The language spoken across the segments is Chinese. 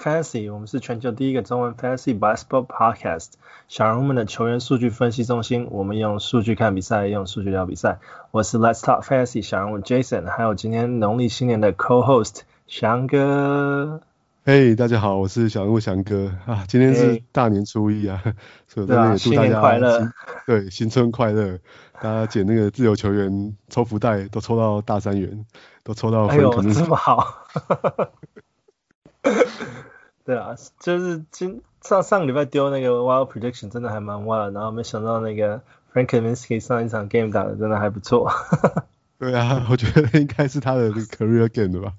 Fantasy，我们是全球第一个中文 Fantasy Basketball Podcast，小人物们的球员数据分析中心。我们用数据看比赛，用数据聊比赛。我是 Let's Talk Fantasy 小人物 Jason，还有今天农历新年的 Co-host 翔哥。嘿，hey, 大家好，我是小人物翔哥啊。今天是大年初一啊祝大家快乐。对，新春快乐！大家捡那个自由球员抽福袋，都抽到大三元，都抽到。哎呦，这么好！对啊，就是今上上个礼拜丢那个 Wild Prediction 真的还蛮 wild，然后没想到那个 Frank Kaminsky 上一场 Game 打的真的还不错。对啊，我觉得应该是他的 Career Game 的吧。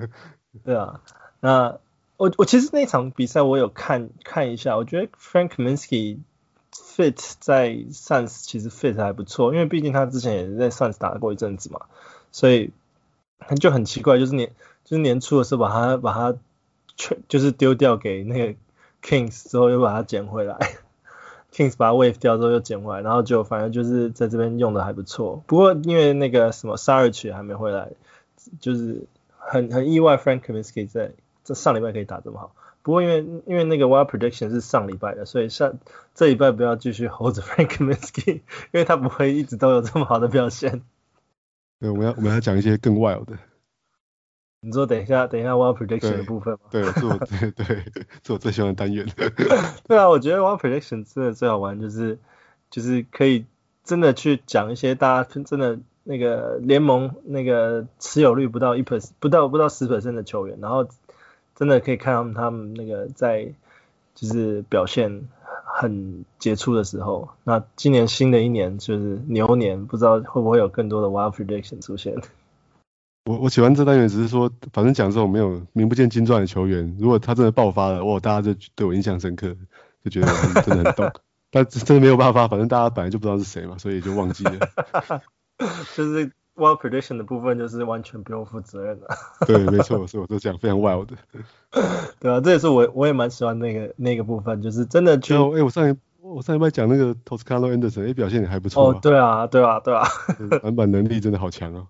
对啊。那我我其实那场比赛我有看看一下，我觉得 Frank Kaminsky fit 在 Suns 其实 fit 还不错，因为毕竟他之前也是在 Suns 打过一阵子嘛，所以他就很奇怪，就是年就是年初的时候把他把他全就是丢掉给那个 Kings 之后又把它捡回来，Kings 把 wave 掉之后又捡回来，然后就反正就是在这边用的还不错，不过因为那个什么 Saric 还没回来，就是很很意外 Frank Kaminsky 在。这上礼拜可以打这么好，不过因为因为那个 Wild Prediction 是上礼拜的，所以上这礼拜不要继续 hold Frank Kaminsky，因为他不会一直都有这么好的表现。对，我们要我们要讲一些更 wild 的。你说等一下等一下 Wild Prediction 的部分吗？对，是我对对，是我最喜欢的单元。对啊，我觉得 Wild Prediction 真的最好玩，就是就是可以真的去讲一些大家真的那个联盟那个持有率不到一 percent 不到不到十 percent 的球员，然后。真的可以看到他们那个在就是表现很杰出的时候。那今年新的一年就是牛年，不知道会不会有更多的 wild prediction 出现。我我喜欢这单元，只是说反正讲这种没有名不见经传的球员，如果他真的爆发了，哇，大家就对我印象深刻，就觉得真的很懂。但真的没有办法，反正大家本来就不知道是谁嘛，所以就忘记了。就是。Wild prediction 的部分就是完全不用负责任的。对，没错，是我都讲非常 wild 的。对啊，这也是我我也蛮喜欢那个那个部分，就是真的就哎、欸，我上一我上一拜讲那个 Toscano Anderson，哎、欸，表现也还不错。哦，对啊，对啊，对啊。篮板能力真的好强哦。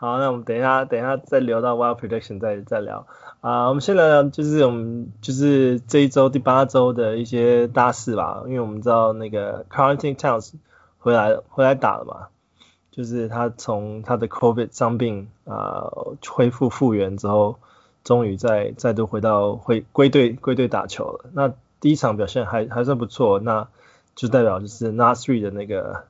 好，那我们等一下等一下再聊到 Wild prediction 再再聊啊、我们先聊聊就是我们就是这一周第八周的一些大事吧，因为我们知道那个 c a r l t i n Towns 回来回来打了嘛。就是他从他的 COVID 伤病啊、恢复复原之后，终于再再度回到回归队归队打球了。那第一场表现还还算不错，那就代表就是 Nasri 的那个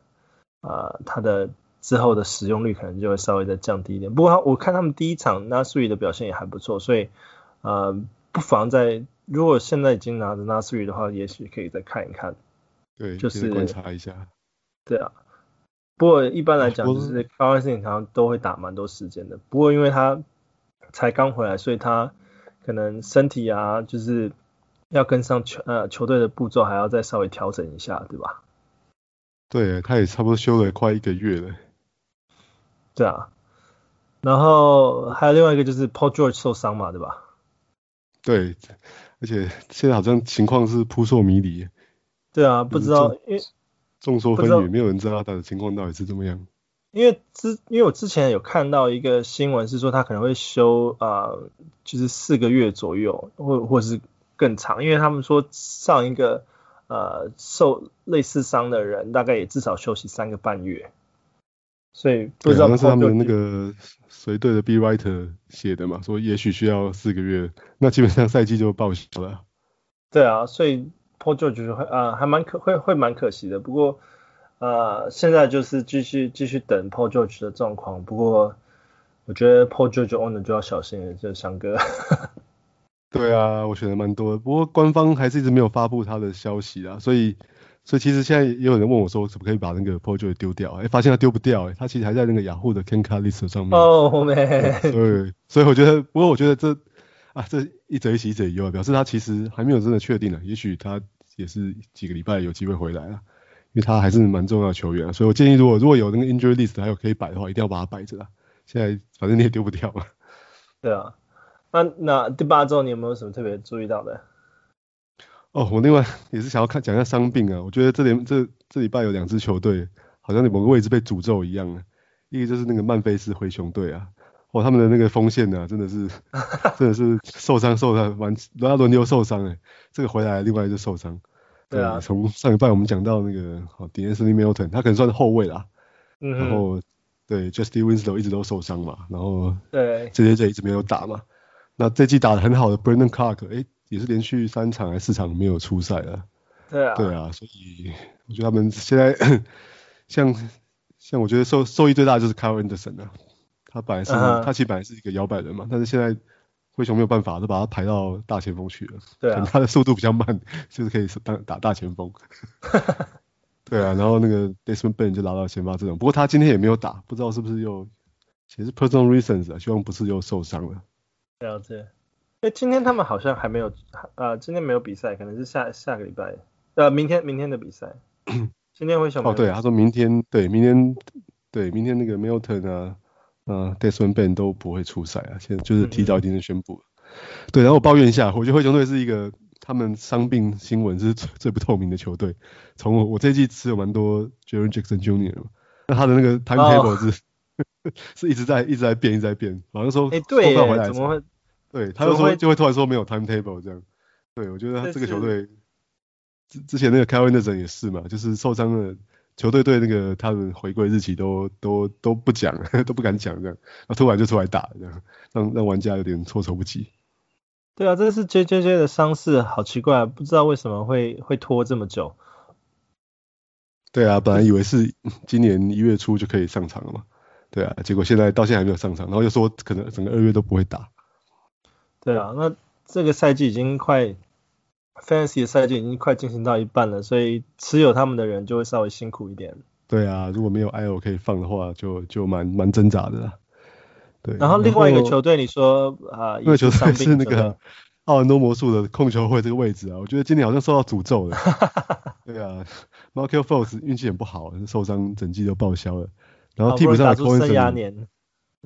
啊、他的之后的使用率可能就会稍微再降低一点。不过我看他们第一场 Naz Reid 的表现也还不错，所以呃不妨在如果现在已经拿着 Naz Reid 的话，也许可以再看一看。对，就是观察一下。对啊。不过一般来讲，就是高安森林常常都会打蛮多时间的。不过因为他才刚回来，所以他可能身体啊，就是要跟上球呃球队的步骤，还要再稍微调整一下，对吧？对，他也差不多休了快一个月了。对啊。然后还有另外一个就是 Paul George 受伤嘛，对吧？对，而且现在好像情况是扑朔迷离。对啊，不知道因为。众说纷纭，没有人知道他的情况到底是怎么样。因为之，因为我之前有看到一个新闻，是说他可能会休啊、呃，就是四个月左右，或或是更长。因为他们说上一个呃受类似伤的人，大概也至少休息三个半月。所以不知道那是他们那个随队的 B writer 写的嘛，说也许需要四个月，那基本上赛季就报销了。对啊，所以。Paul George 会啊，还蛮可会会蛮可惜的。不过呃，现在就是继续继续等 Paul George 的状况。不过我觉得 Paul George owner 就要小心了，就是翔哥。对啊，我选的蛮多的。不过官方还是一直没有发布他的消息啊，所以所以其实现在也有人问我说，可不可以把那个 George 丢掉？哎，发现它丢不掉，哎，它其实还在那个雅虎的 Ken Card list 上面。哦，oh, man. 对，所以我觉得，不过我觉得这。啊，这一则一喜一则一忧，表示他其实还没有真的确定呢。也许他也是几个礼拜有机会回来了，因为他还是蛮重要的球员。所以我建议，如果如果有那个 injury list 还有可以摆的话，一定要把它摆着啦。现在反正你也丢不掉嘛。对啊，那那第八周你有没有什么特别注意到的？哦，我另外也是想要看讲一下伤病啊。我觉得这里这这礼拜有两支球队好像某个位置被诅咒一样啊。一个就是那个曼菲斯灰熊队啊。哦，他们的那个锋线呢，真的是 真的是受伤受伤，完轮轮流受伤哎，这个回来另外一个受伤。对啊，从上一拜我们讲到那个哦，De'Anthony Melton，他可能算是后卫啦。嗯。然后对，Justise Winslow 一直都受伤嘛，然后对，J J J 一直没有打嘛。那这季打的很好的 Brandon Clarke，哎，也是连续三场还是四场没有出赛了。对啊。对啊，所以我觉得他们现在 像像我觉得受受益最大的就是 Carl Anderson 啊，他本来是、uh huh. 他其实本来是一个摇摆人嘛，但是现在。灰熊没有办法，都把他排到大前锋去了。对啊，他的速度比较慢，就是可以当打大前锋。对啊，然后那个 Desmond Bane 就拉到先发阵容，不过他今天也没有打，不知道是不是又其实 personal reasons 啊，希望不是又受伤了。了解。哎，今天他们好像还没有，呃，今天没有比赛，可能是下下个礼拜，呃，明天明天的比赛。今天灰熊哦，对，他说明天，对，明天，对，明天那个 Milton 啊。嗯，Desmond Bane 都不会出赛啊，现在就是提早已经宣布了。嗯、对，然后我抱怨一下，我觉得灰熊队是一个他们伤病新闻是最最不透明的球队。从我我这季持有蛮多 Jaren Jackson Jr. 嘛，那他的那个 timetable 是、哦、是一直在一直在变一直在变，好像说对回来怎么会？对，他就说就会突然说没有 timetable 这样。对，我觉得他这个球队之之前那个 Kyle Anderson 也是嘛，就是受伤了。球队对那个他们回归日期都都都不讲，都不敢讲这样，那突然就出来打这样，让让玩家有点措手不及。对啊，这是 J J J 的伤势，好奇怪，不知道为什么会会拖这么久。对啊，本来以为是今年一月初就可以上场了嘛，对啊，结果现在到现在还没有上场，然后又说可能整个二月都不会打。对啊，那这个赛季已经快。Fantasy 的赛季已经快进行到一半了，所以持有他们的人就会稍微辛苦一点。对啊，如果没有 IO 可以放的话，就就蛮蛮挣扎的啦。对。然后另外一个球队，你说啊，因为球队是那个奥兰多魔术的控球会这个位置啊，我觉得今年好像受到诅咒了。对啊，Markelle Fultz 运气很不好，受伤整季都报销了。然后替补上的 Cole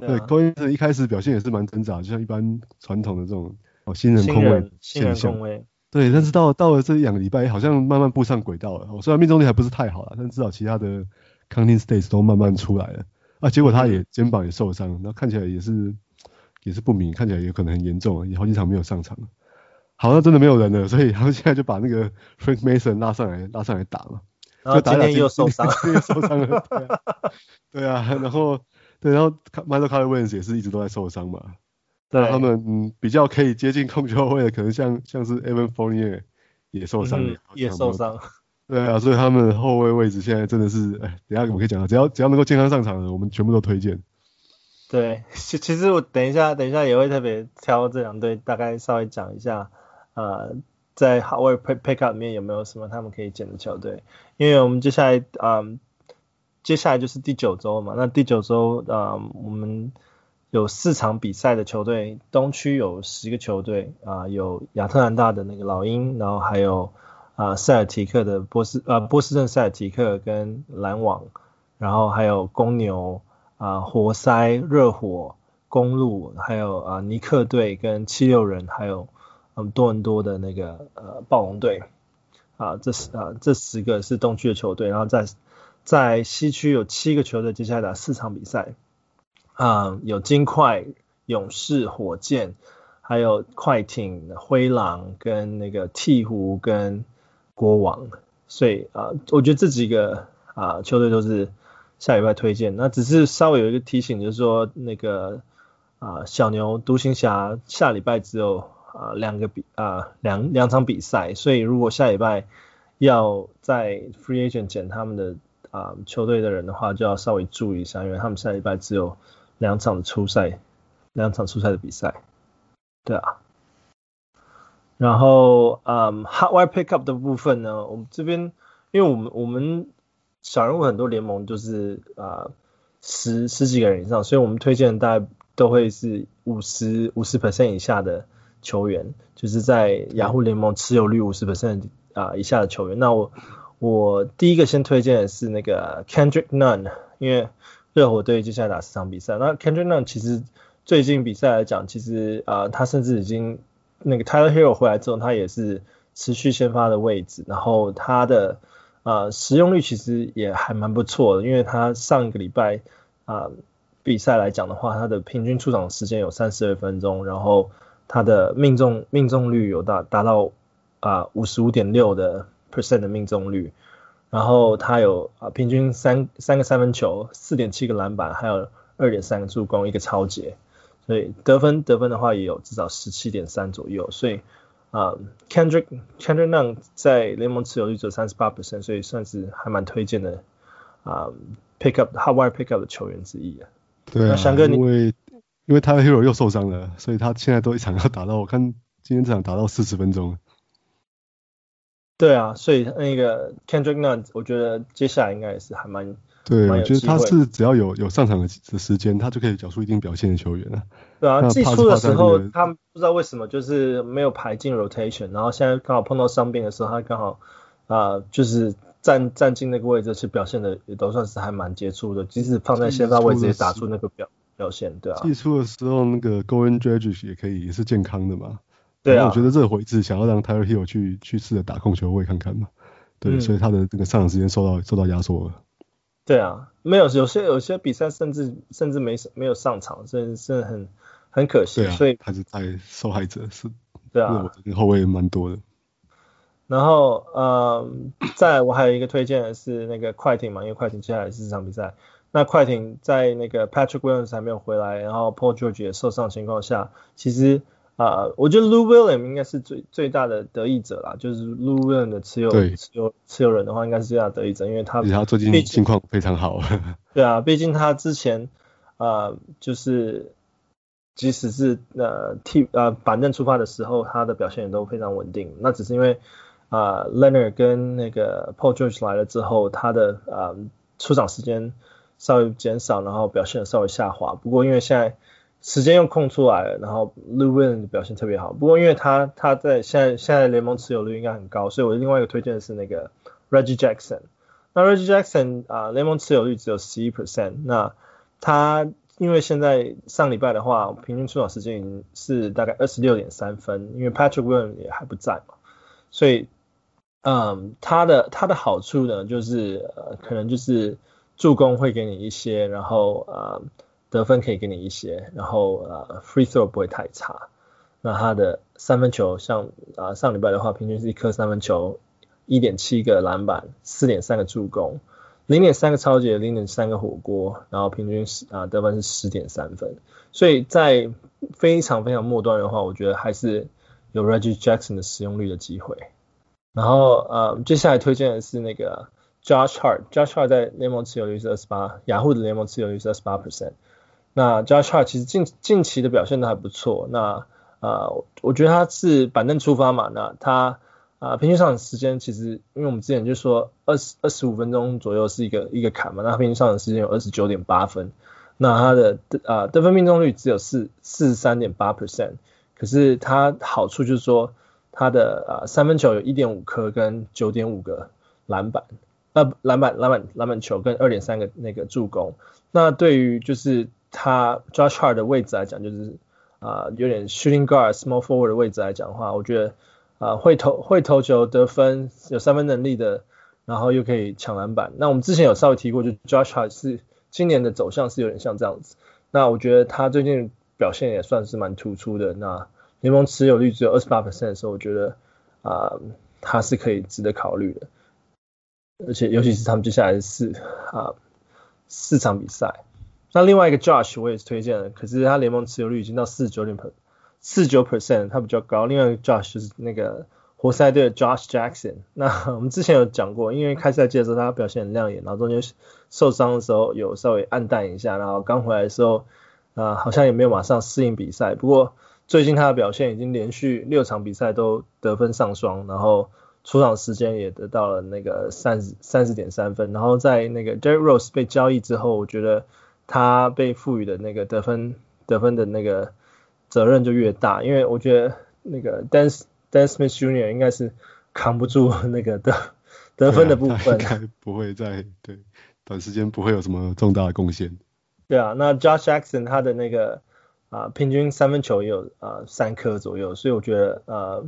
对 Cole Anthony 一开始表现也是蛮挣扎，就像一般传统的这种哦新人控卫现象。对，但是到了到了这两个礼拜，好像慢慢步上轨道了。我虽然命中率还不是太好了，但至少其他的 counting states 都慢慢出来了。啊，结果他也肩膀也受伤，那看起来也是也是不明，看起来也可能很严重，也好几场没有上场。好像真的没有人了，所以他们现在就把那个 Frank Mason 拉上来拉上来打嘛。然后今天又受伤，又受伤了。对啊，然后对，然后 Michael Carter Williams 也是一直都在受伤嘛。但他们嗯比较可以接近控球位的，可能像像是 Evan Fournier 也受伤了，也受伤。对啊，所以他们后卫位置现在真的是，哎，等一下我们可以讲到，只要只要能够健康上场的，我们全部都推荐。对，其其实我等一下等一下也会特别挑这两队，大概稍微讲一下，呃，在 Howard Pickup 里面有没有什么他们可以捡的球队？因为我们接下来嗯，接下来就是第九周嘛，那第九周啊、我们。有四场比赛的球队，东区有十个球队啊、有亚特兰大的那个老鹰，然后还有啊、塞尔提克的波斯呃波士顿塞尔提克跟篮网，然后还有公牛啊、活塞、热火、公鹿，还有啊、尼克队跟七六人，还有嗯多伦多的那个呃暴龙队啊，这十啊这十个是东区的球队，然后在在西区有七个球队，接下来打四场比赛。啊、嗯，有金块、勇士、火箭，还有快艇、灰狼跟那个鹈鹕跟国王，所以啊，我觉得这几个啊球队都是下礼拜推荐。那只是稍微有一个提醒，就是说那个啊小牛独行侠下礼拜只有啊两个比啊两两场比赛，所以如果下礼拜要在 free agent 捡他们的啊球队的人的话，就要稍微注意一下，因为他们下礼拜只有。两场的初赛，两场初赛的比赛，对啊。然后，嗯，hot wire pickup 的部分呢，我们这边，因为我们我们小人物很多联盟就是啊十十几个人以上，所以我们推荐大概都会是五十五十 percent 以下的球员，就是在雅虎联盟持有率五十 percent 啊以下的球员。那我我第一个先推荐的是那个 Kendrick Nunn，因为热火队接下来打四场比赛，那 Kendrick Nunn 其实最近比赛来讲，其实啊、他甚至已经那个 Tyler Hero 回来之后，他也是持续先发的位置，然后他的啊、使用率其实也还蛮不错的，因为他上一个礼拜啊、比赛来讲的话，他的平均出场时间有三十二分钟，然后他的命中命中率有达达到啊五十五点六的 percent 的命中率，然后他有啊平均三三个三分球，四点七个篮板，还有二点三个助攻，一个超截，所以得分得分的话也有至少十七点三左右，所以啊 Kendrick Kendrick Nunn 在联盟持有率只有三十八 percent，所以算是还蛮推荐的啊 pick up hot wire pick up 的球员之一啊。对啊，因为因为 Tyler Herro 又受伤了，所以他现在都一场要打到，我看今天这场打到四十分钟。对啊，所以那个 Kendrick Nunn，我觉得接下来应该也是还蛮对，我觉得他是只要有有上场的时间，他就可以缴出一定表现的球员了。对啊，季初的时候他不知道为什么就是没有排进 rotation，然后现在刚好碰到伤病的时候，他刚好啊、呃、就是。站站进那个位置，其实表现的也都算是还蛮杰出的。即使放在先发位置，也打出那个表表现，对啊。季初的时候，那个 Goran Dragic 也可以，也是健康的嘛。对啊。我觉得这个回子想要让 Tyler Herro 去去试着打控球位看看嘛。对，嗯、所以他的这个上场时间受到受到压缩了。对啊，没有有些有些比赛甚至甚至没没有上场，真是很很可惜。对啊。所以他是在受害者是。对啊。我后卫蛮多的。然后，呃，在我还有一个推荐的是那个快艇嘛，因为快艇接下来是这场比赛。那快艇在那个 Patrick Williams 还没有回来，然后 Paul George 也受伤情况下，其实啊、呃，我觉得 Lou Williams 应该是最最大的得益者啦。就是 Lou Williams 的持有持有持有人的话，应该是最大的得益者，因为他他最近情况非常好。对啊，毕竟他之前啊、呃，就是即使是呃替呃板凳出发的时候，他的表现也都非常稳定。那只是因为啊、uh,，Leonard 跟那个 Paul George 来了之后，他的啊、uh, 出场时间稍微减少，然后表现稍微下滑。不过因为现在时间又空出来了，然后 l u w i n 表现特别好。不过因为他他在现在现在联盟持有率应该很高，所以我另外一个推荐的是那个 Reggie Jackson。那 Reggie Jackson 啊、联盟持有率只有十一 percent。那他因为现在上礼拜的话，平均出场时间已经是大概二十六点三分，因为 Patrick Williams 也还不在嘛，所以。嗯，他的他的好处呢，就是呃，可能就是助攻会给你一些，然后呃，得分可以给你一些，然后呃，free throw 不会太差。那他的三分球，像啊、上礼拜的话，平均是一颗三分球，一点七个篮板，四点三个助攻，零点三个抄截，零点三个火锅，然后平均是啊、得分是十点三分。所以在非常非常末端的话，我觉得还是有 Reggie Jackson 的使用率的机会。然后呃，接下来推荐的是那个 Josh Hart，Josh Hart 在联盟持有率是二十八，雅虎的联盟持有率是二十八 percent。那 Josh Hart 其实近近期的表现都还不错。那呃，我觉得他是板凳出发嘛，那他啊、呃、平均上场时间其实，因为我们之前就说二十二十五分钟左右是一个一个坎嘛，那平均上场时间有二十九点八分，那他的得啊、得分命中率只有四四十三点八 percent，可是他好处就是说。他的呃三分球有一点五颗跟九点五个篮板，呃篮板篮板篮板球跟二点三个那个助攻。那对于就是他 Josh Hart 的位置来讲，就是啊、有点 shooting guard small forward 的位置来讲的话，我觉得啊、会投会投球得分有三分能力的，然后又可以抢篮板。那我们之前有稍微提过，就 Josh Hart 是今年的走向是有点像这样子。那我觉得他最近表现也算是蛮突出的。那联盟持有率只有二十八 percent 的时候，我觉得啊、他是可以值得考虑的。而且尤其是他们接下来的四啊四场比赛。那另外一个 Josh 我也是推荐的，可是他联盟持有率已经到四十九点四十九 percent，他比较高。另外一个 Josh 就是那个活塞队的 Josh Jackson。那我们之前有讲过，因为开赛季的时候他表现很亮眼，然后中间受伤的时候有稍微暗淡一下，然后刚回来的时候啊、好像也没有马上适应比赛，不过。最近他的表现已经连续六场比赛都得分上双，然后出场时间也得到了那个三十三十点三分，然后在那个 Derek Rose 被交易之后，我觉得他被赋予的那个得分得分的那个责任就越大，因为我觉得那个 Dennis Dennis Smith Jr. 应该是扛不住那个得得分的部分，应该不会在对短时间不会有什么重大的贡献。对啊，那 Josh Jackson 他的那个。啊，平均三分球也有啊三颗左右，所以我觉得呃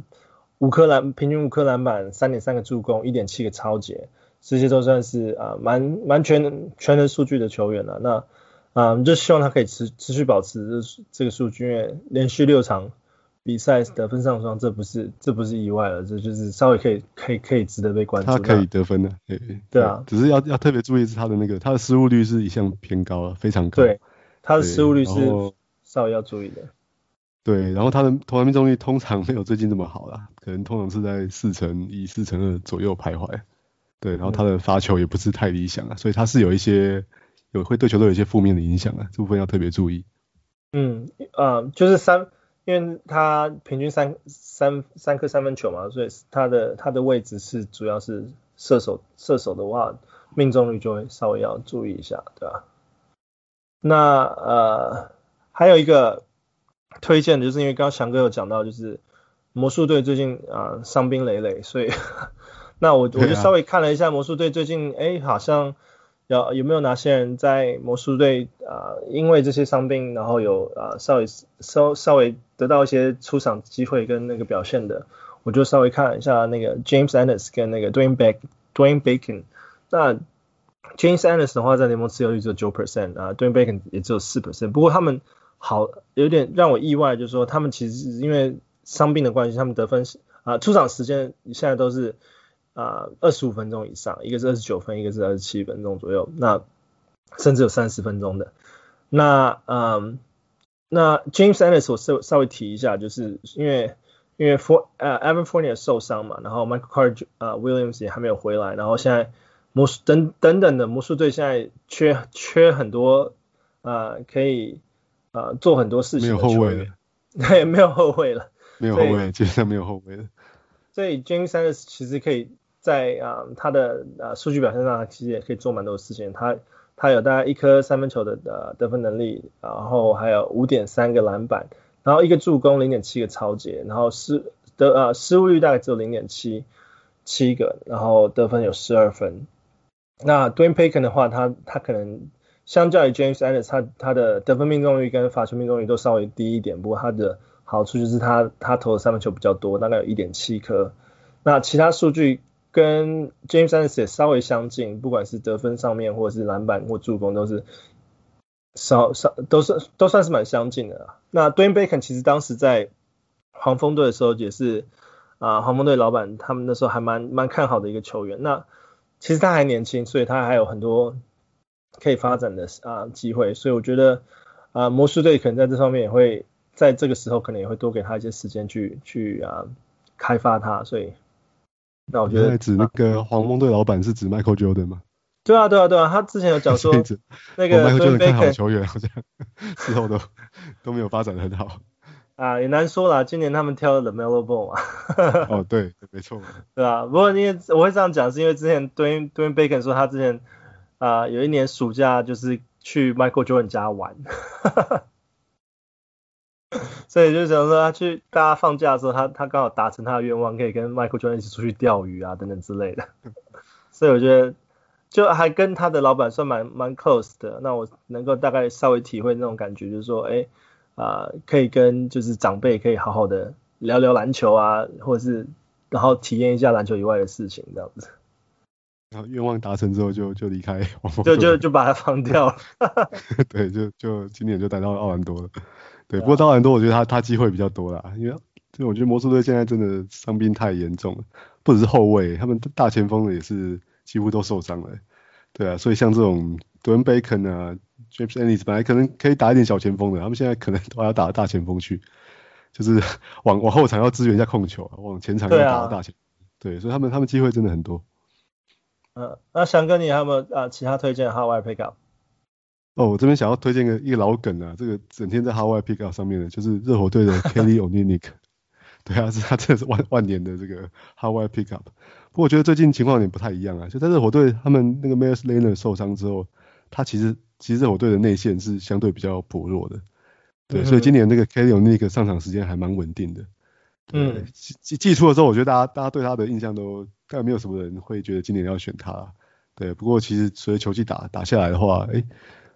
五颗篮平均五颗篮板，三点三个助攻，一点七个超截，这些都算是啊蛮蛮全全能数据的球员了。那啊，就希望他可以持持续保持这个数据，因为连续六场比赛得分上双，这不是这不是意外了，这就是稍微可以可以可以值得被关注。他可以得分的，对对啊，只是要要特别注意是他的那个他的失误率是一向偏高了，非常高。对，他的失误率是稍微要注意的。对，然后他的投篮命中率通常没有最近这么好啦，可能通常是在四成一、四成二左右徘徊。对，然后他的发球也不是太理想啊，所以他是有一些有会对球队有一些负面的影响啊，这部分要特别注意。嗯，呃，就是三，因为他平均三三三颗三分球嘛，所以他的他的位置是主要是射手，射手的话命中率就会稍微要注意一下，对吧？那呃还有一个推荐的就是因为刚刚翔哥有讲到，就是魔术队最近啊伤兵累累，所以。那我我就稍微看了一下魔术队最近，哎、啊，好像有有没有哪些人在魔术队啊，因为这些伤病，然后有啊稍微稍稍微得到一些出场机会跟那个表现的，我就稍微看了一下那个 James Ennis 跟那个 Dwayne Beck Dwayne Bacon。那 James Ennis 的话在联盟持有率只有九 percent 啊，Dwayne Bacon 也只有四 percent。不过他们好有点让我意外，就是说他们其实因为伤病的关系，他们得分啊出场时间现在都是。啊，二十五分钟以上，一个是二十九分，一个是二十七分钟左右，那甚至有三十分钟的。那嗯，那 James Ennis 我稍稍微提一下，就是因为因为 For 呃 Fournier 受伤嘛，然后 Michael Carter 呃 Williams 也还没有回来，然后现在魔术等等等的魔术队现在缺缺很多呃可以呃做很多事情的球员，没有后卫了，对，没有后卫了，没有后卫，基本上没有后卫了。所以 James Ennis 其实可以。在啊，他的啊数据表现上，其实也可以做蛮多事情。他他有大概一颗三分球的呃得分能力，然后还有五点三个篮板，然后一个助攻，零点七个抄截，然后失得呃失误率大概只有零点七七个，然后得分有十二分。那 Dwayne Bacon 的话，他他可能相较于 James Ennis，他他的得分命中率跟罚球命中率都稍微低一点，不过他的好处就是他他投的三分球比较多，大概有一点七颗。那其他数据。跟 James Ennis 也稍微相近，不管是得分上面，或者是篮板或助攻，都是稍稍都是都算是蛮相近的。那 Dwayne Bacon 其实当时在黄蜂队的时候也是啊，黄蜂队老板他们那时候还蛮蛮看好的一个球员。那其实他还年轻，所以他还有很多可以发展的啊机会。所以我觉得啊，魔术队可能在这方面也会在这个时候可能也会多给他一些时间去去啊开发他，所以。那我觉得指那个黄蜂队老板是指 Michael Jordan 吗？对啊，对啊，对啊，他之前有讲说 那个 Michael Jordan 看好球员，好像 之后都都没有发展的很好。啊，也难说啦，今年他们挑了 The Melo Ball 嘛。哦，对，没错。对啊，不过因为我会这样讲，是因为之前 Dwayne Dwayne Bacon 说他之前啊有一年暑假就是去 Michael Jordan 家玩。所以就想说，他去大家放假的时候，他他刚好达成他的愿望，可以跟 Michael Jordan 一起出去钓鱼啊，等等之类的。所以我觉得，就还跟他的老板算蛮蛮 close 的。那我能够大概稍微体会那种感觉，就是说，哎，啊、呃，可以跟就是长辈可以好好的聊聊篮球啊，或者是然后体验一下篮球以外的事情，这样子。然后愿望达成之后就，就就离开，就就 就把他放掉了。对，就就今年就待到奥兰多了。对，不过当然多，我觉得他他机会比较多啦，因为就我觉得魔术队现在真的伤病太严重了，不只是后卫，他们大前锋的也是几乎都受伤了。对啊，所以像这种 Dwayne Bacon 啊，James Ennis 本来可能可以打一点小前锋的，他们现在可能都要打到大前锋去，就是 往往后场要支援一下控球，往前场要打到大前锋。对，啊、对，所以他们他们机会真的很多。嗯、呃，那翔哥你还有没有啊其他推荐 Hotwire Pickup？哦，我这边想要推荐个一个老梗啊，这个整天在 Hotwire Pickup 上面的，就是热火队的 Kelly Olynyk。对啊，是他真的是万万年的这个 Hotwire Pickup。不过我觉得最近情况有点不太一样啊，就在热火队他们那个 m a y e r s Leonard 受伤之后，他其实其实热火队的内线是相对比较薄弱的。对，嗯、所以今年那个 Kelly Olynyk 上场时间还蛮稳定的。嗯。季季初的时候，我觉得大家大家对他的印象都大概没有什么人会觉得今年要选他。对，不过其实随着球季打打下来的话，哎。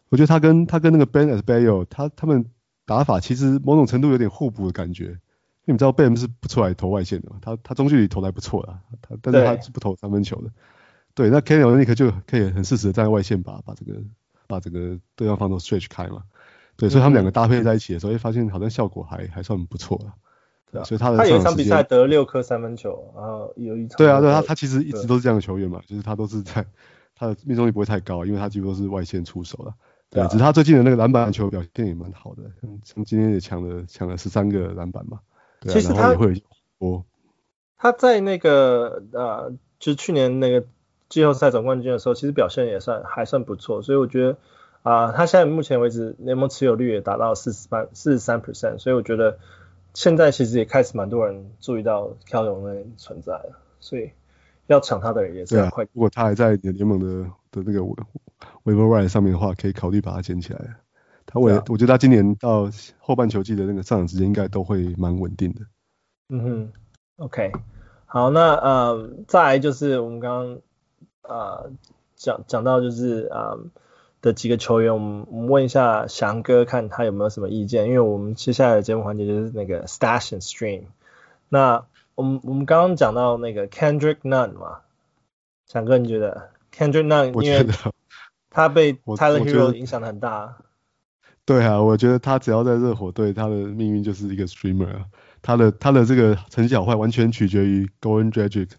我觉得他跟他跟那个 Ben Adebayo，他他们打法其实某种程度有点互补的感觉。因为你知道 Bam 是不出来投外线的嘛，他他中距离投的还不错啦，他但是他是不投三分球的。对，对那 Kelly Olynyk 就可以很适时的站在外线把把这个把整个对方防守 stretch 开嘛。对，所以他们两个搭配在一起的时候，会、嗯、发现好像效果还还算不错了。对啊，所以他的他有一场比赛得了六颗三分球，然后有一场对啊，对他他其实一直都是这样的球员嘛，就是他都是在他的命中率不会太高，因为他几乎都是外线出手了。对，只是他最近的那个篮板球表现也蛮好的，像今天也抢了抢了十三个篮板嘛。对啊，其实他也会哦，他在那个呃，就是去年那个季后赛总冠军的时候，其实表现也算还算不错，所以我觉得啊、呃，他现在目前为止联盟持有率也达到四十三四十三 percent，所以我觉得现在其实也开始蛮多人注意到飘龙的存在了，所以要抢他的人也是很快。如果他还在联盟的的那个 waiver wire 上面的话，可以考虑把它捡起来。他我、啊、我觉得他今年到后半球季的那个上场时间应该都会蛮稳定的。嗯哼，OK，好，那呃再来就是我们刚刚呃讲讲到就是呃的几个球员，我们我们问一下翔哥看他有没有什么意见，因为我们接下来的节目环节就是那个 Stash and Stream。那我们我们刚刚讲到那个 Kendrick Nunn 嘛，翔哥你觉得 Kendrick Nunn 因为 他被 Tyler Herro 影响的很大。对啊，我觉得他只要在热火队，他的命运就是一个 streamer 啊。他的他的这个成绩好坏完全取决于 Goran Dragic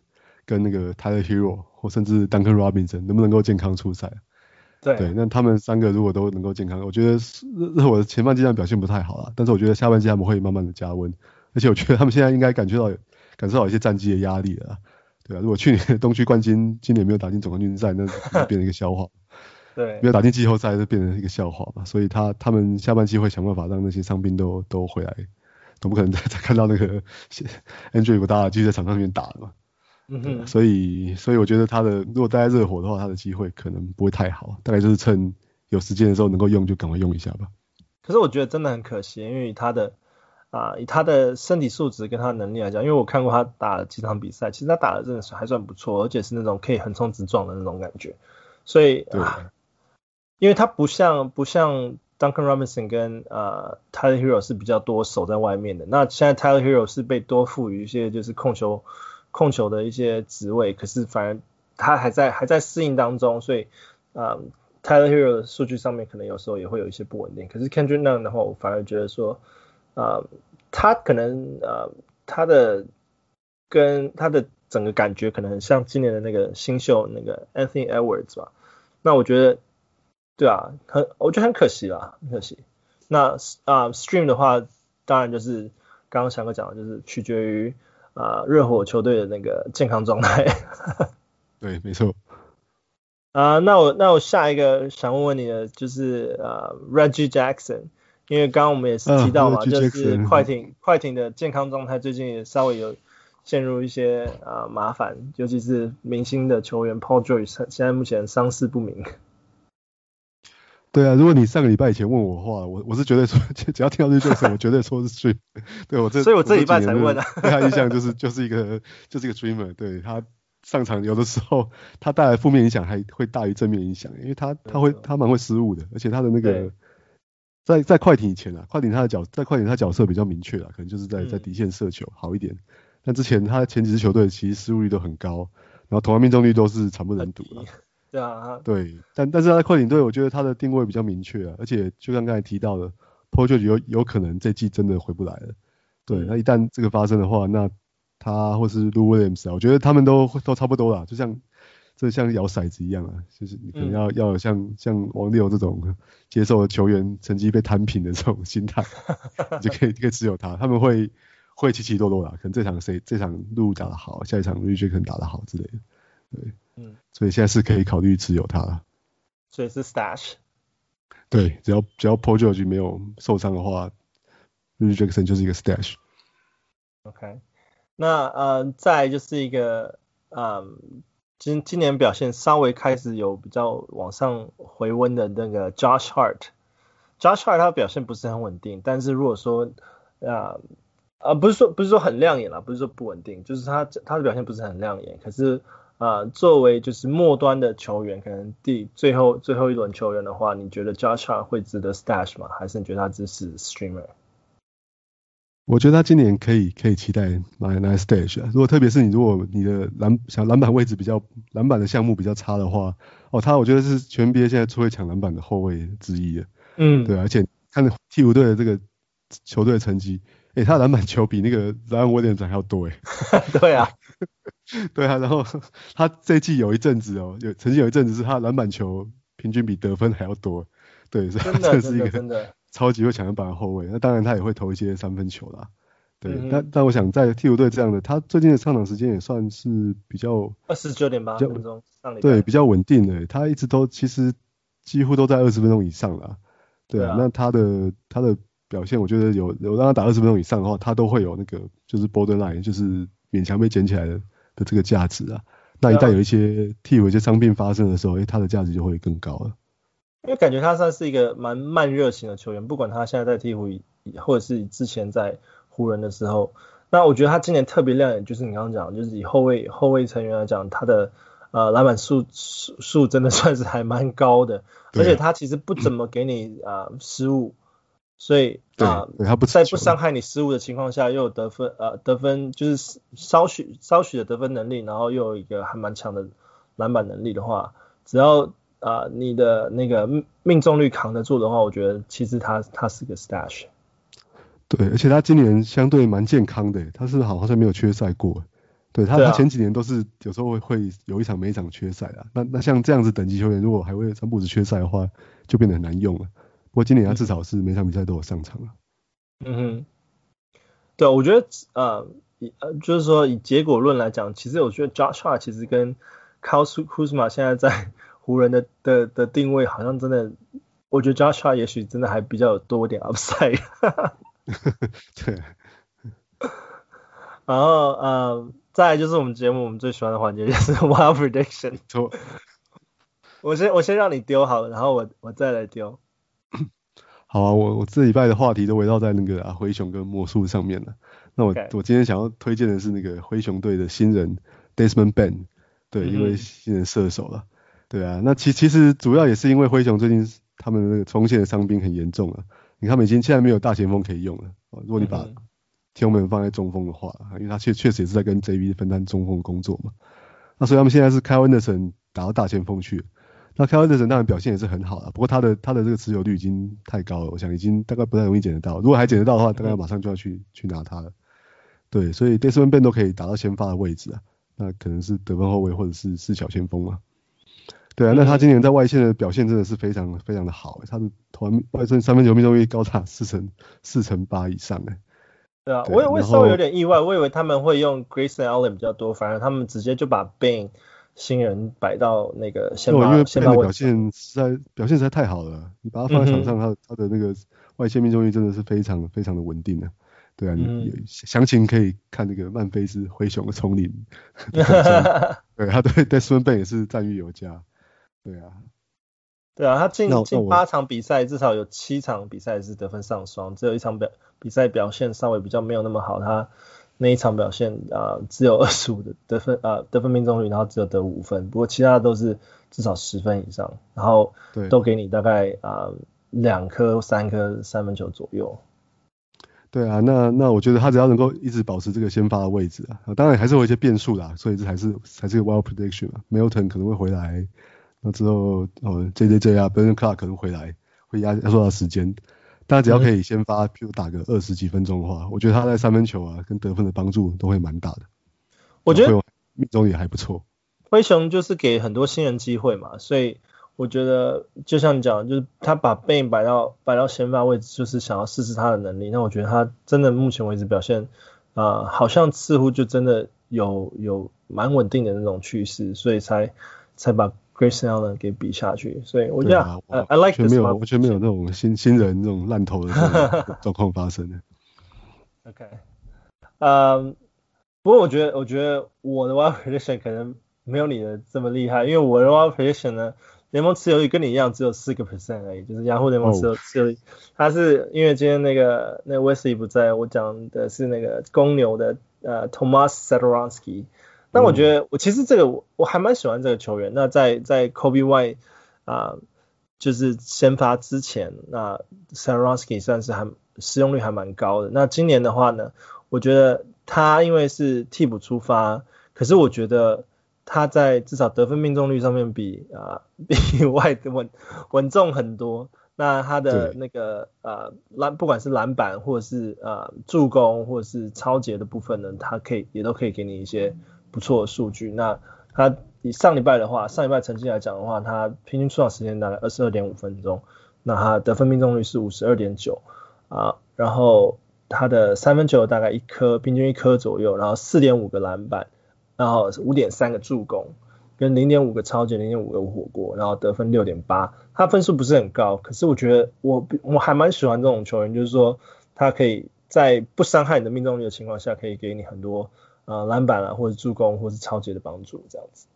跟那个 Tyler Herro 或甚至 Duncan Robinson 能不能够健康出赛。对，对，那他们三个如果都能够健康，我觉得热火的前半季表现不太好啊，但是我觉得下半季他们会慢慢的加温，而且我觉得他们现在应该感觉到感受到一些战绩的压力了，对啊，如果去年的东区冠军今年没有打进总冠军赛，那 就变成一个笑话。对，没有打进季后赛就变成一个笑话嘛，所以他他们下半季会想办法让那些伤兵都都回来，总不可能再 再看到那个 Andre Iguodala 继续在场上面打了嘛。嗯哼，所以所以我觉得他的如果待在热火的话，他的机会可能不会太好，大概就是趁有时间的时候能够用就赶快用一下吧。可是我觉得真的很可惜，因为他的啊、呃、以他的身体素质跟他的能力来讲，因为我看过他打了几场比赛，其实他打的真的是还算不错，而且是那种可以横冲直撞的那种感觉，所以。啊因为他不像不像 Duncan Robinson 跟呃 Tyler Herro 是比较多守在外面的，那现在 Tyler Herro 是被多赋予一些就是控球控球的一些职位，可是反而他还在还在适应当中，所以呃 Tyler Herro 的数据上面可能有时候也会有一些不稳定。可是 Kendrick Nunn 的话，我反而觉得说呃他可能呃他的跟他的整个感觉可能很像今年的那个新秀那个 Anthony Edwards 吧，那我觉得。对啊，很我觉得很可惜啦，很可惜。那啊、呃、，Stream 的话，当然就是刚刚翔哥讲的，就是取决于啊热火球队的那个健康状态。对，没错。啊、呃，那我那我下一个想问问你的就是啊、呃、Reggie Jackson，因为刚刚我们也是提到嘛，啊、就是快艇快艇的健康状态最近也稍微有陷入一些啊、呃、麻烦，尤其是明星的球员 Paul George 现在目前伤势不明。对啊，如果你上个礼拜以前问我的话，我我是绝对说，只要听到这句话，我绝对说是 Stream。对我这，所以我这礼拜才问啊。对他印象就是就是一个就是一个 Streamer，对他上场有的时候他带来负面影响还会大于正面影响，因为他他会他蛮会失误的，而且他的那个在在快艇以前啊，快艇他的角在快艇他角色比较明确啊，可能就是在在底线射球好一点。但之前他前几支球队其实失误率都很高，然后投篮命中率都是惨不忍睹了。对啊，对，但但是他在快艇队，我觉得他的定位比较明确啊，而且就像刚才提到的 George 有有可能这季真的回不来了。对，嗯、那一旦这个发生的话，那他或是 Lou Williams 啊，我觉得他们都都差不多啦，就像这像摇骰子一样啊，就是你可能要、嗯、要有像像王六这种接受球员成绩被摊平的这种心态，你就可以可以持有他，他们会会起起落落啦，可能这场谁这场 Lou 打得好，下一场 Reggie 可能打得好之类的，对。嗯，所以现在是可以考虑持有他了。所以是 stash。对，只要只要 Paul George 没有受伤的话，Reggie Jackson 就是一个 stash。OK，那呃，再就是一个嗯，今今年表现稍微开始有比较往上回温的那个 Josh Hart。Josh Hart 他表现不是很稳定，但是如果说啊啊、不是说不是说很亮眼啦，不是说不稳定，就是他他的表现不是很亮眼，可是。啊、作为就是末端的球员，可能第最后最后一轮球员的话，你觉得 Josh Hart 会值得 stash 吗？还是你觉得他只是 streamer？我觉得他今年可以可以期待哪哪 stage 啊？如果特别是你如果你的篮想篮板位置比较篮板的项目比较差的话，哦，他我觉得是全 NBA 现在最会抢篮板的后卫之一的。嗯，对，而且看替补队的这个球队的成绩，诶，他的篮板球比那个莱昂威廉姆还要多诶。对啊，对啊，然后 他这季有一阵子哦，有曾经有一阵子是他篮板球平均比得分还要多。对，这是一个真的。超级会抢篮板的后卫，那当然他也会投一些三分球啦。对，嗯、但但我想在替补队这样的，他最近的上场时间也算是比较二十九点八分钟，对，比较稳定的。他一直都其实几乎都在二十分钟以上啦。对啊，那他的他的表现，我觉得有有让他打二十分钟以上的话，他都会有那个就是 borderline，就是勉强被捡起来的的这个价值啊。那一旦有一些替补一些伤病发生的时候，哎，他的价值就会更高了。因为感觉他算是一个蛮慢热型的球员，不管他现在在鹈鹕，或者是之前在湖人的时候，那我觉得他今年特别亮眼，就是你刚刚讲，就是以后卫后卫成员来讲，他的呃篮板数数数真的算是还蛮高的，而且他其实不怎么给你啊、呃、失误，所以啊、呃、他不在不伤害你失误的情况下，又有得分呃得分就是稍许稍许的得分能力，然后又有一个还蛮强的篮板能力的话，只要啊、呃，你的那个命中率扛得住的话，我觉得其实他他是个 stash。对，而且他今年相对蛮健康的，他是好像没有缺赛过。对他，他前几年都是有时候会会有一场没一场缺赛啊。那那像这样子等级球员，如果还会三不五时缺赛的话，就变得很难用了。不过今年他至少是每场比赛都有上场了。嗯哼，对，我觉得呃，呃，就是说以结果论来讲，其实我觉得 Josh Hart 其实跟 Kyle Kuzma 现在在。湖人的的的定位好像真的，我觉得 Josh Hart 也许真的还比较多一点 upside。对。然后呃，再来就是我们节目我们最喜欢的环节就是 Wild Prediction。错。我先我先让你丢好了，然后我我再来丢。好啊，我我这礼拜的话题都围绕在那个啊灰熊跟魔术上面了。那我.我今天想要推荐的是那个灰熊队的新人 Desmond Bane，对，因为新人射手了。对啊，那其其实主要也是因为灰熊最近他们的那个锋线的伤病很严重啊，你看他们已经现在没有大前锋可以用了。如果你把 Tillman 放在中锋的话，因为他确确实也是在跟 JB 分担中锋的工作嘛。那所以他们现在是 Kyle Anderson 打到大前锋去。那 Kyle Anderson 当然表现也是很好了，不过他的他的这个持有率已经太高了，我想已经大概不太容易捡得到。如果还捡得到的话，大概马上就要去去拿他了。对，所以 Desmond Bane 都可以打到先发的位置啊，那可能是得分后卫或者是是小前锋嘛。对啊，那他今年在外线的表现真的是非常非常的好，他的投外线三分球命中率高达四成四成八以上哎。对啊，对我也会稍微有点意外，我以为他们会用 Grayson Allen 比较多，反而他们直接就把 Bane 新人摆到那个先发，因为 Bane 的表现实在表现实在太好了，你把他放在场上，他、他的那个外线命中率真的是非常非常的稳定的。对啊，嗯、你详情可以看那个曼菲斯灰熊的丛林。对，他对 Desmond Bane 也是赞誉有加。对啊，对啊，他进进八场比赛，至少有七场比赛是得分上双，只有一场表比赛表现稍微比较没有那么好，他那一场表现啊、呃、只有二十五的得分啊、呃、得分命中率，然后只有得五分，不过其他的都是至少十分以上，然后都给你大概啊两颗三颗三分球左右。对啊，那那我觉得他只要能够一直保持这个先发的位置啊，当然还是会有一些变数啦，所以这还是还是个 wild prediction 啊，Milton 可能会回来。那之后，哦，J J J 啊，Brandon Clarke 可能回来，会压压缩到时间。但只要可以先发，譬如打个二十几分钟的话，我觉得他在三分球啊跟得分的帮助都会蛮大的。我觉得命中也还不错。灰熊就是给很多新人机会嘛，所以我觉得就像你讲，就是他把 Bane 摆到摆到先发位置，就是想要试试他的能力。那我觉得他真的目前为止表现啊、呃，好像似乎就真的有有蛮稳定的那种趋势，所以才才把。Grayson Allen 给比下去，所以我觉得、啊 uh, I like 没有完全没有那种新新人那种烂头的 状况发生的。OK，嗯、um,，不过我觉得我觉得我的 Wild Prediction 可能没有你的这么厉害，因为我的 Wild Prediction 呢，联盟持有率跟你一样只有四个 percent 而已，就是雅虎联盟持有持有率，它、oh. 是因为今天那个那个 Wesley 不在，我讲的是那个公牛的呃、uh, Tomas Satoransky。那我觉得，我其实这个我我还蛮喜欢这个球员。那在在 Coby White 啊、呃，就是先发之前，那 Satoransky 算是还使用率还蛮高的。那今年的话呢，我觉得他因为是替补出发，可是我觉得他在至少得分命中率上面比啊、呃、比 White 稳稳重很多。那他的那个呃篮不管是篮板或者是呃助攻或者是抄截的部分呢，他可以也都可以给你一些不错的数据。那他以上礼拜的话，上礼拜成绩来讲的话，他平均出场时间大概二十二点五分钟，那他得分命中率是五十二点九啊，然后他的三分球大概一颗，平均一颗左右，然后四点五个篮板，然后五点三个助攻，跟零点五个抄截，零点五个火锅，然后得分六点八，他分数不是很高，可是我觉得我我还蛮喜欢这种球员，就是说他可以在不伤害你的命中率的情况下，可以给你很多。啊，篮板啊，或者助攻，或是超级的帮助，这样子。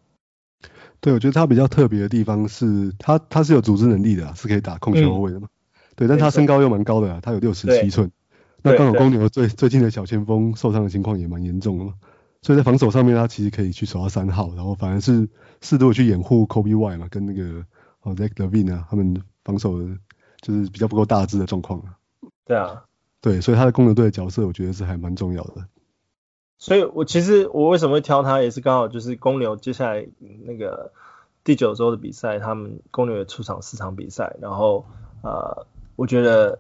对，我觉得他比较特别的地方是他他是有组织能力的，是可以打控球后卫的嘛。嗯、对，但他身高又蛮高的，他有六十七寸。那刚好公牛最最近的小前锋受伤的情况也蛮严重的嘛，所以在防守上面他其实可以去守到三号，然后反而是适度去掩护 Coby White 嘛，跟那个哦 Zach Levine 啊，他们防守就是比较不够大致的状况啊。对啊。对，所以他的公牛队的角色，我觉得是还蛮重要的。所以，我其实我为什么会挑他，也是刚好就是公牛接下来那个第九周的比赛，他们公牛也出场四场比赛，然后呃，我觉得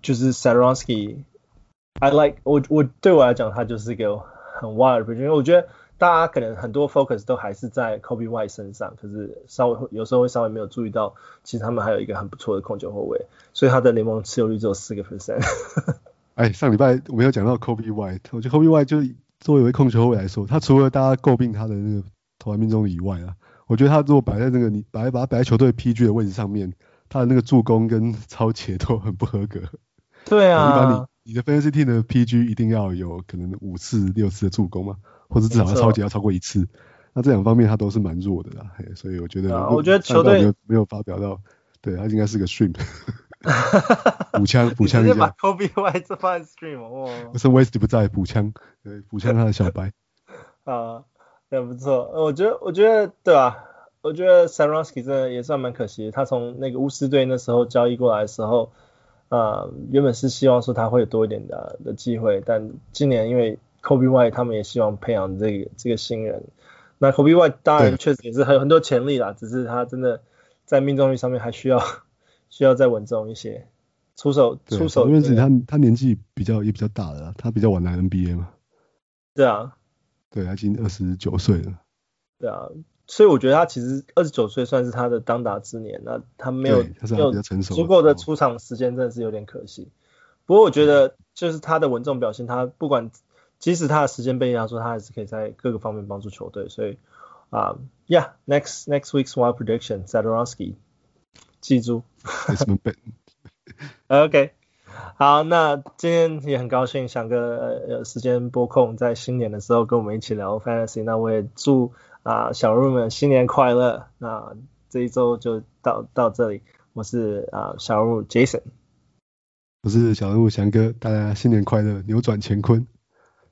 就是 Satoransky，I like 我我对我来讲，他就是一个很 wild，因为我觉得大家可能很多 focus 都还是在 Coby White 身上，可是稍微有时候会稍微没有注意到，其实他们还有一个很不错的控球后卫，所以他的联盟持有率只有四个 percent。哎，上礼拜我没有讲到 Coby White，我觉得 Coby White 就。作为一位控球后卫来说，他除了大家诟病他的那个投篮命中以外啊，我觉得他如果摆在那个你摆把他摆在球队 PG 的位置上面，他的那个助攻跟抄截都很不合格。对啊，一般你你的 Fantasy Team 的 PG 一定要有可能五次六次的助攻嘛，或者至少要抄截要超过一次。那这两方面他都是蛮弱的啦，所以我觉得，我觉得球队没有没有发表到，对他应该是个 stream。补枪 补枪一下，直接把 Coby White 这放在 stream 哦。不是 West 不在补枪，对补枪他的小白。啊，也不错。我觉得我觉得对啊，我觉得 Satoransky 真的也算蛮可惜的。他从那个巫师队那时候交易过来的时候，啊，原本是希望说他会有多一点的的机会，但今年因为 Kobe White 他们也希望培养这个这个新人。那 Kobe White 当然确实也是很有很多潜力啦，只是他真的在命中率上面还需要。需要再稳重一些，出手出手，因为是他他年纪比较也比较大了，他比较晚来 NBA 嘛。对啊，对，他已经二十九岁了。对啊，所以我觉得他其实二十九岁算是他的当打之年，那他没有他是比较成熟，足够的出场时间真的是有点可惜。不过我觉得就是他的稳重表现，他不管即使他的时间被压缩，他还是可以在各个方面帮助球队。所以啊、um,，Yeah，next next week's wild prediction Satoransky 记住。OK，好，那今天也很高兴翔哥有时间拨空在新年的时候跟我们一起聊 Fantasy，那我也祝啊、呃、小人物们新年快乐。那这一周就到到这里，我是啊、呃、小人物 Jason，我是小人物翔哥，大家新年快乐，扭转乾坤。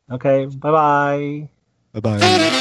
OK，拜拜，拜拜。